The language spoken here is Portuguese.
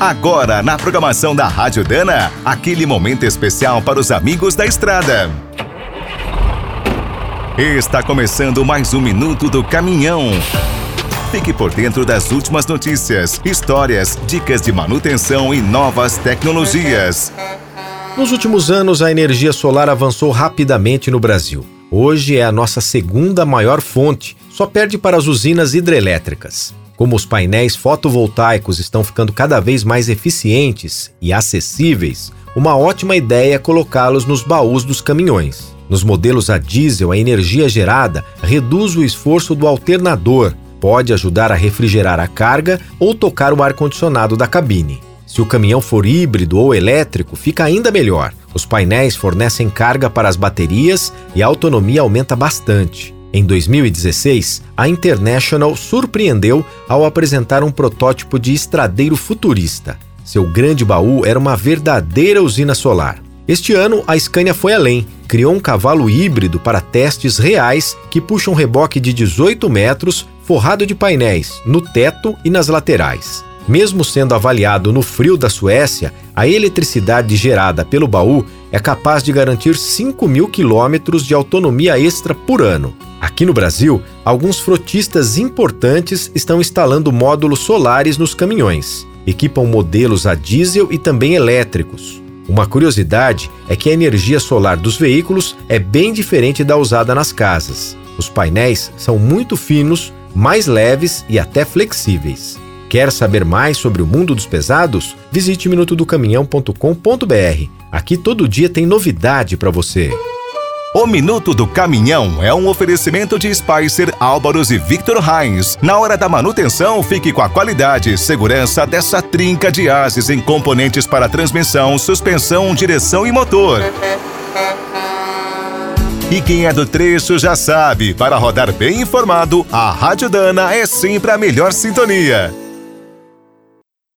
Agora, na programação da Rádio Dana, aquele momento especial para os amigos da estrada. Está começando mais um Minuto do Caminhão. Fique por dentro das últimas notícias, histórias, dicas de manutenção e novas tecnologias. Nos últimos anos, a energia solar avançou rapidamente no Brasil. Hoje é a nossa segunda maior fonte, só perde para as usinas hidrelétricas. Como os painéis fotovoltaicos estão ficando cada vez mais eficientes e acessíveis, uma ótima ideia é colocá-los nos baús dos caminhões. Nos modelos a diesel, a energia gerada reduz o esforço do alternador, pode ajudar a refrigerar a carga ou tocar o ar-condicionado da cabine. Se o caminhão for híbrido ou elétrico, fica ainda melhor. Os painéis fornecem carga para as baterias e a autonomia aumenta bastante. Em 2016, a International surpreendeu ao apresentar um protótipo de estradeiro futurista. Seu grande baú era uma verdadeira usina solar. Este ano, a Scania foi além, criou um cavalo híbrido para testes reais que puxa um reboque de 18 metros, forrado de painéis, no teto e nas laterais. Mesmo sendo avaliado no frio da Suécia, a eletricidade gerada pelo baú é capaz de garantir 5 mil quilômetros de autonomia extra por ano. Aqui no Brasil, alguns frotistas importantes estão instalando módulos solares nos caminhões. Equipam modelos a diesel e também elétricos. Uma curiosidade é que a energia solar dos veículos é bem diferente da usada nas casas. Os painéis são muito finos, mais leves e até flexíveis. Quer saber mais sobre o mundo dos pesados? Visite minutodocaminhão.com.br. Aqui todo dia tem novidade para você. O Minuto do Caminhão é um oferecimento de Spicer, Álvaros e Victor Heinz. Na hora da manutenção, fique com a qualidade e segurança dessa trinca de ases em componentes para transmissão, suspensão, direção e motor. E quem é do trecho já sabe, para rodar bem informado, a Rádio Dana é sempre a melhor sintonia.